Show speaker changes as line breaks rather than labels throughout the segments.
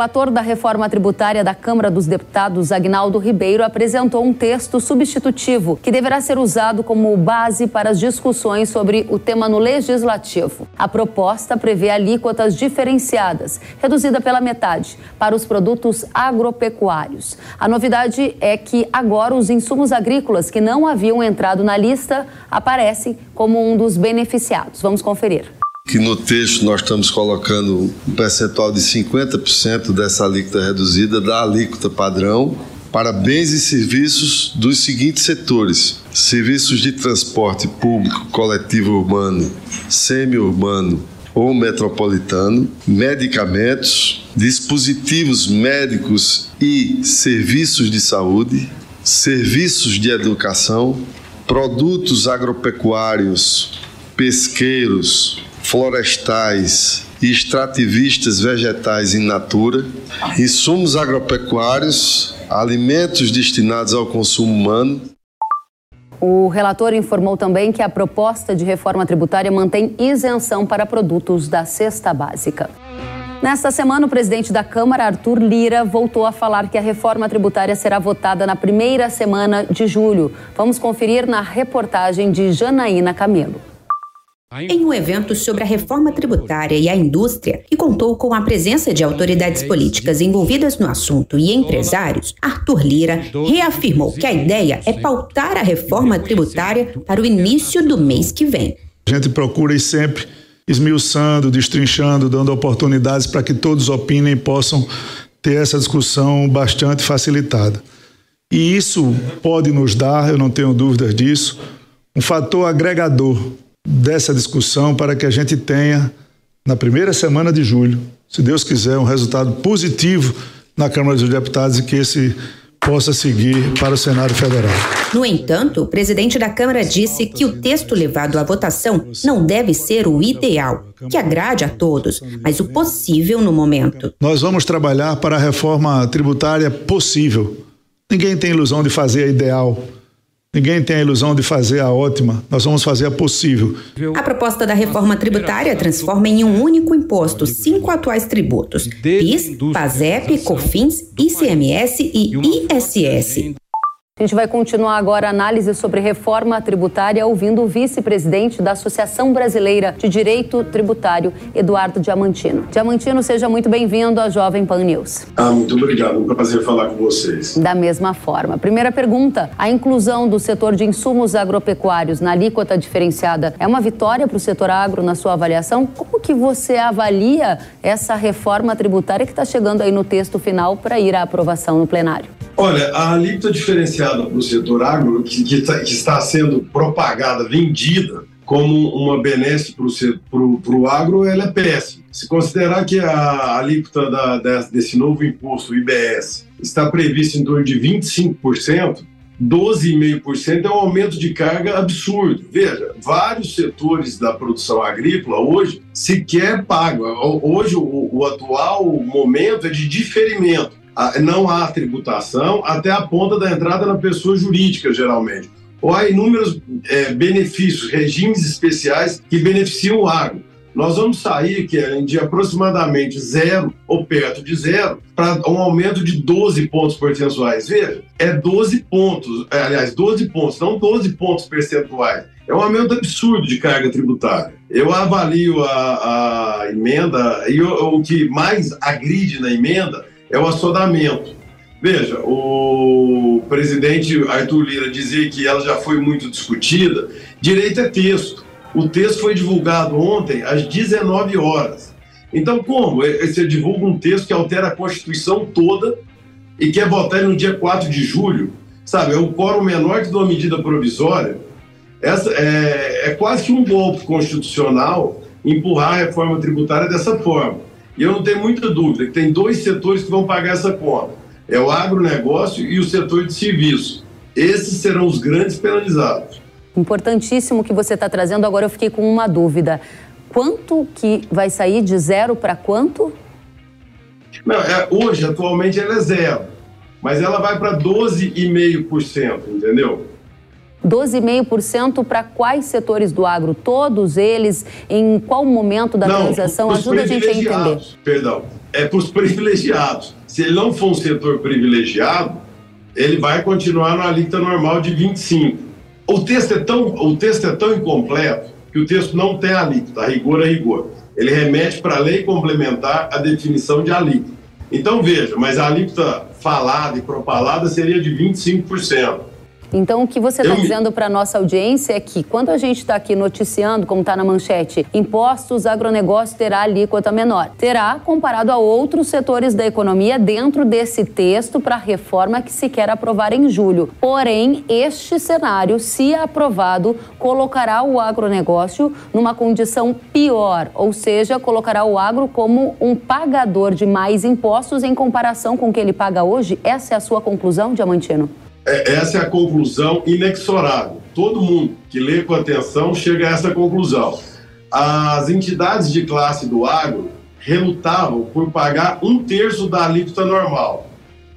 relator da reforma tributária da Câmara dos Deputados, Agnaldo Ribeiro, apresentou um texto substitutivo que deverá ser usado como base para as discussões sobre o tema no legislativo. A proposta prevê alíquotas diferenciadas, reduzida pela metade, para os produtos agropecuários. A novidade é que agora os insumos agrícolas que não haviam entrado na lista aparecem como um dos beneficiados. Vamos conferir
que no texto nós estamos colocando um percentual de 50% dessa alíquota reduzida da alíquota padrão para bens e serviços dos seguintes setores: serviços de transporte público coletivo urbano, semi-urbano ou metropolitano, medicamentos, dispositivos médicos e serviços de saúde, serviços de educação, produtos agropecuários, pesqueiros, florestais e extrativistas vegetais in natura, insumos agropecuários, alimentos destinados ao consumo humano.
O relator informou também que a proposta de reforma tributária mantém isenção para produtos da cesta básica. Nesta semana, o presidente da Câmara, Arthur Lira, voltou a falar que a reforma tributária será votada na primeira semana de julho. Vamos conferir na reportagem de Janaína Camelo.
Em um evento sobre a reforma tributária e a indústria, que contou com a presença de autoridades políticas envolvidas no assunto e empresários, Arthur Lira reafirmou que a ideia é pautar a reforma tributária para o início do mês que vem.
A gente procura ir sempre esmiuçando, destrinchando, dando oportunidades para que todos opinem e possam ter essa discussão bastante facilitada. E isso pode nos dar, eu não tenho dúvidas disso, um fator agregador dessa discussão para que a gente tenha, na primeira semana de julho, se Deus quiser, um resultado positivo na Câmara dos Deputados e que esse possa seguir para o Senado Federal.
No entanto, o presidente da Câmara disse que o texto levado à votação não deve ser o ideal, que agrade a todos, mas o possível no momento.
Nós vamos trabalhar para a reforma tributária possível. Ninguém tem ilusão de fazer a ideal. Ninguém tem a ilusão de fazer a ótima, nós vamos fazer a possível.
A proposta da reforma tributária transforma em um único imposto cinco atuais tributos: PIS, PASEP, COFINS, ICMS e ISS.
A gente vai continuar agora a análise sobre reforma tributária ouvindo o vice-presidente da Associação Brasileira de Direito Tributário, Eduardo Diamantino. Diamantino, seja muito bem-vindo à Jovem Pan News.
Ah, muito obrigado. Um prazer falar com vocês.
Da mesma forma. Primeira pergunta: a inclusão do setor de insumos agropecuários na alíquota diferenciada é uma vitória para o setor agro na sua avaliação? Como que você avalia essa reforma tributária que está chegando aí no texto final para ir à aprovação no plenário?
Olha, a alíquota diferenciada para o setor agro, que, que, tá, que, está sendo propagada, vendida como uma benesse para o agro, ela é péssima. Se considerar que a alíquota da, desse novo imposto, o IBS, está prevista em torno de 25%, 12,5% é um aumento de carga absurdo. Veja, vários setores da produção agrícola hoje sequer pagam. Hoje, o, o atual momento é de diferimento não há tributação até a ponta da entrada na pessoa jurídica, geralmente. Ou há inúmeros é, benefícios, regimes especiais que beneficiam o agro. Nós vamos sair, Kellen, de aproximadamente zero ou perto de zero para um aumento de 12 pontos percentuais. Veja, é 12 pontos, é, aliás, 12 pontos, não 12 pontos percentuais. É um aumento absurdo de carga tributária. Eu avalio a, a emenda e o, o que mais agride na emenda é o assodamento. Veja, o presidente Arthur Lira dizia que ela já foi muito discutida. Direito é texto. O texto foi divulgado ontem às 19 horas. Então, como? Você divulga um texto que altera a Constituição toda e quer votar no dia 4 de julho, sabe? É um quórum menor que de uma medida provisória. Essa é, é quase que um golpe constitucional empurrar a reforma tributária dessa forma. E eu não tenho muita dúvida que tem dois setores que vão pagar essa conta: é o agronegócio e o setor de serviço. Esses serão os grandes penalizados.
Importantíssimo que você está trazendo. Agora eu fiquei com uma dúvida. Quanto que vai sair de zero para quanto?
Não, é, hoje, atualmente, ela é zero. Mas ela vai para 12,5%, entendeu?
12,5% para quais setores do agro? Todos eles? Em qual momento da
Não,
transação? Ajuda a gente a entender.
Perdão. é para os privilegiados. Se ele não for um setor privilegiado, ele vai continuar na alíquota normal de 25. O texto é tão, o texto é tão incompleto que o texto não tem alíquota, a rigor é rigor. Ele remete para a lei complementar a definição de alíquota. Então veja, mas a alíquota falada e propalada seria de 25%.
Então, o que você está dizendo para a nossa audiência é que, quando a gente está aqui noticiando, como está na manchete, impostos, agronegócio terá alíquota menor. Terá comparado a outros setores da economia dentro desse texto para a reforma que se quer aprovar em julho. Porém, este cenário, se aprovado, colocará o agronegócio numa condição pior, ou seja, colocará o agro como um pagador de mais impostos em comparação com o que ele paga hoje. Essa é a sua conclusão, Diamantino?
É, essa é a conclusão inexorável. Todo mundo que lê com atenção chega a essa conclusão. As entidades de classe do agro relutavam por pagar um terço da alíquota normal.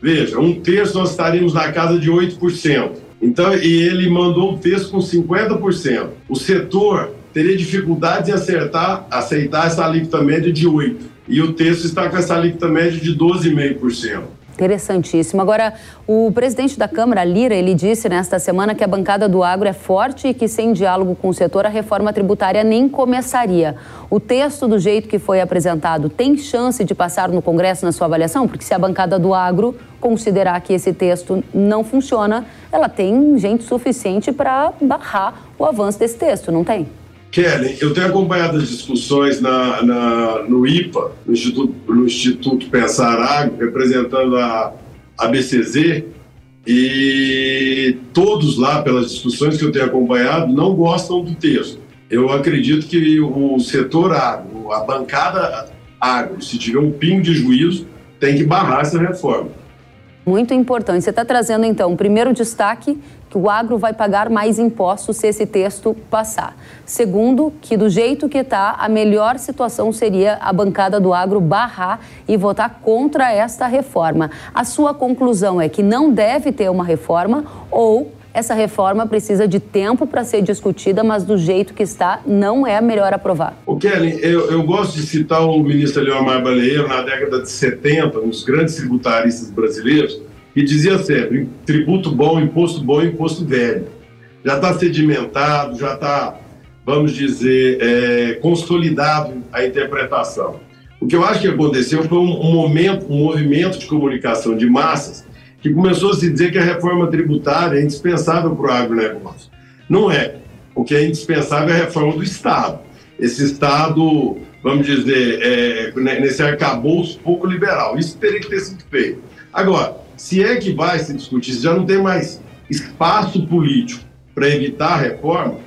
Veja, um terço nós estaríamos na casa de 8%. Então, e ele mandou o texto com 50%. O setor teria dificuldade em acertar, aceitar essa alíquota média de 8%. E o texto está com essa alíquota média de 12,5%.
Interessantíssimo. Agora, o presidente da Câmara, Lira, ele disse nesta semana que a bancada do agro é forte e que sem diálogo com o setor a reforma tributária nem começaria. O texto, do jeito que foi apresentado, tem chance de passar no Congresso na sua avaliação? Porque se a bancada do agro considerar que esse texto não funciona, ela tem gente suficiente para barrar o avanço desse texto, não tem?
Kelly, eu tenho acompanhado as discussões na, na, no IPA, no Instituto, no Instituto Pensar Agro, representando a, a BCZ, e todos lá, pelas discussões que eu tenho acompanhado, não gostam do texto. Eu acredito que o setor agro, a bancada agro, se tiver um pingo de juízo, tem que barrar essa reforma.
Muito importante. Você está trazendo, então, o primeiro destaque que o agro vai pagar mais impostos se esse texto passar. Segundo, que do jeito que está, a melhor situação seria a bancada do agro barrar e votar contra esta reforma. A sua conclusão é que não deve ter uma reforma ou essa reforma precisa de tempo para ser discutida, mas do jeito que está, não é melhor aprovar.
O Kelly, eu, eu gosto de citar o ministro Leomar Baleiro na década de 70, um dos grandes tributaristas brasileiros, que dizia sempre: tributo bom, imposto bom, imposto velho. Já está sedimentado, já está, vamos dizer, é, consolidado a interpretação. O que eu acho que aconteceu foi um, um momento, um movimento de comunicação de massas que começou a se dizer que a reforma tributária é indispensável para o agronegócio. Não é. O que é indispensável é a reforma do Estado. Esse Estado, vamos dizer, é, nesse arcabouço pouco liberal. Isso teria que ter sido feito. Agora, se é que vai se discutir, se já não tem mais espaço político para evitar a reforma,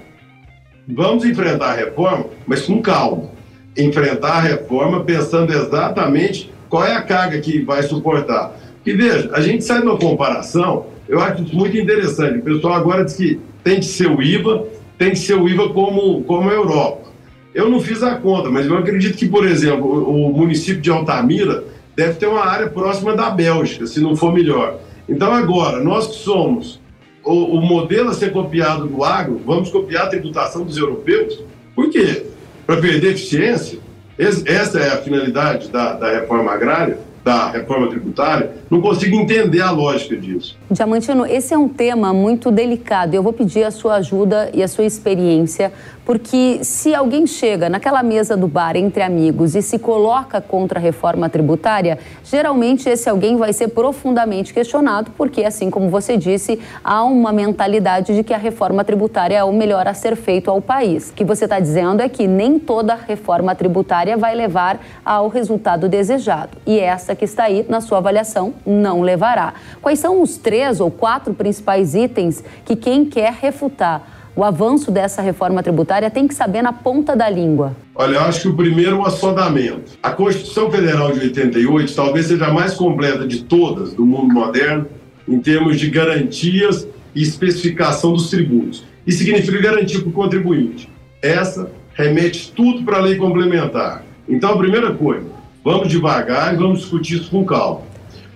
vamos enfrentar a reforma, mas com calma. Enfrentar a reforma pensando exatamente qual é a carga que vai suportar. E veja, a gente sai de uma comparação, eu acho isso muito interessante. O pessoal agora diz que tem que ser o IVA, tem que ser o IVA como, como a Europa. Eu não fiz a conta, mas eu acredito que, por exemplo, o, o município de Altamira deve ter uma área próxima da Bélgica, se não for melhor. Então, agora, nós que somos o, o, modelo a ser copiado do agro, vamos copiar a tributação dos europeus? Por quê? Para perder eficiência? Essa é a finalidade da, da reforma agrária? Da reforma tributária, não consigo entender a lógica disso.
Diamantino, esse é um tema muito delicado. Eu vou pedir a sua ajuda e a sua experiência porque se alguém chega naquela mesa do bar entre amigos e se coloca contra a reforma tributária, geralmente esse alguém vai ser profundamente questionado, porque, assim como você disse, há uma mentalidade de que a reforma tributária é o melhor a ser feito ao país. O que você está dizendo é que nem toda reforma tributária vai levar ao resultado desejado. E essa que está aí na sua avaliação não levará. Quais são os três ou quatro principais itens que quem quer refutar o avanço dessa reforma tributária tem que saber na ponta da língua?
Olha, eu acho que o primeiro é o assodamento. A Constituição Federal de 88 talvez seja a mais completa de todas do mundo moderno em termos de garantias e especificação dos tributos. Isso significa garantia para o contribuinte. Essa remete tudo para a lei complementar. Então, a primeira coisa, vamos devagar e vamos discutir isso com calma.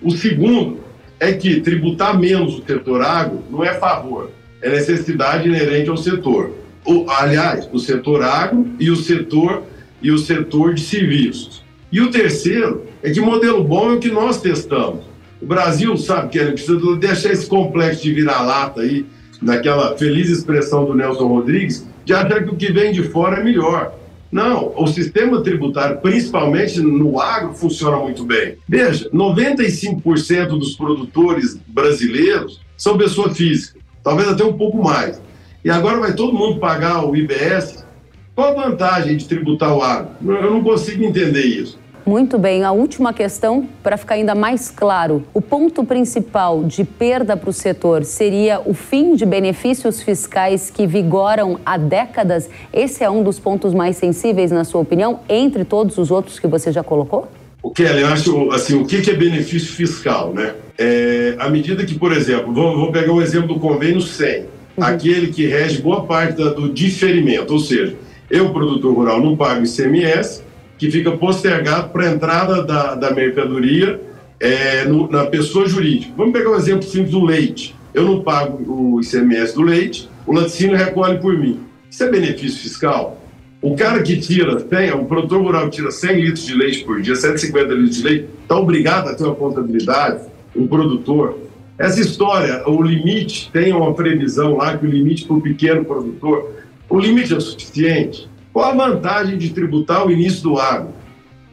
O segundo é que tributar menos o setor agro não é favor é necessidade inerente ao setor. O, aliás, o setor agro e o setor e o setor de serviços. E o terceiro é que modelo bom é o que nós testamos. O Brasil, sabe, que ele precisa deixar esse complexo de vira-lata aí, naquela feliz expressão do Nelson Rodrigues, de achar que o que vem de fora é melhor. Não, o sistema tributário, principalmente no agro, funciona muito bem. Veja, 95% dos produtores brasileiros são pessoa física, talvez até um pouco mais. E agora vai todo mundo pagar o IBS. Qual a vantagem de tributar o agro? Eu não consigo entender isso.
Muito bem, a última questão, para ficar ainda mais claro: o ponto principal de perda para o setor seria o fim de benefícios fiscais que vigoram há décadas? Esse é um dos pontos mais sensíveis, na sua opinião, entre todos os outros que você já colocou?
O Kelly, eu acho assim, o que é benefício fiscal, né? É, à medida que, por exemplo, vou, vou pegar o exemplo do convênio 100, uhum. aquele que rege boa parte da, do diferimento, ou seja, eu, produtor rural, não pago ICMS, que fica postergado para a entrada da, da mercadoria é, no, na pessoa jurídica. Vamos pegar o um exemplo simples do leite. Eu não pago o ICMS do leite, o laticínio recolhe por mim. Isso é benefício fiscal? O cara que tira, tem, o produtor rural que tira 100 litros de leite por dia, 150 litros de leite, está obrigado a ter uma contabilidade, um produtor. Essa história, o limite, tem uma previsão lá que o limite para o pequeno produtor, o limite é o suficiente? Qual a vantagem de tributar o início do agro?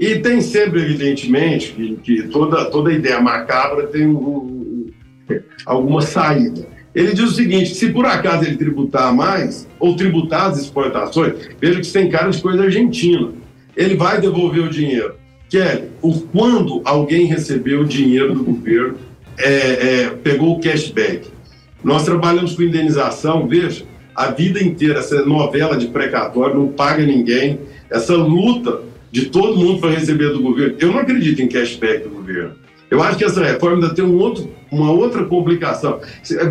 E tem sempre, evidentemente, que, que toda, toda ideia macabra tem um, alguma saída. Ele diz o seguinte: se por acaso ele tributar mais, ou tributar as exportações, veja que tem cara de coisa argentina, ele vai devolver o dinheiro. Kelly, o, quando alguém recebeu o dinheiro do governo, é, é, pegou o cashback. Nós trabalhamos com indenização, veja, a vida inteira, essa novela de precatório, não paga ninguém, essa luta de todo mundo para receber do governo. Eu não acredito em cashback do governo. Eu acho que essa reforma ainda tem um outro, uma outra complicação.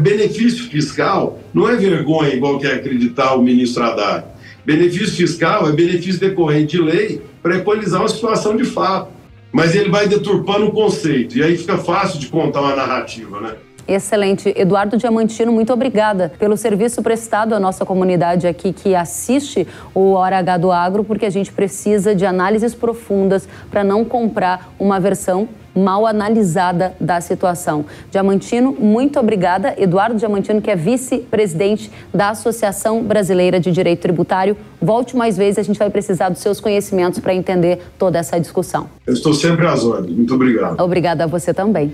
Benefício fiscal não é vergonha igual que é acreditar o ministro Haddad. Benefício fiscal é benefício decorrente de lei para equalizar uma situação de fato. Mas ele vai deturpando o conceito, e aí fica fácil de contar uma narrativa, né?
Excelente. Eduardo Diamantino, muito obrigada pelo serviço prestado à nossa comunidade aqui que assiste o Hora H do Agro, porque a gente precisa de análises profundas para não comprar uma versão mal analisada da situação. Diamantino, muito obrigada. Eduardo Diamantino, que é vice-presidente da Associação Brasileira de Direito Tributário. Volte mais vezes, a gente vai precisar dos seus conhecimentos para entender toda essa discussão.
Eu estou sempre às ordens. Muito obrigado.
Obrigada a você também.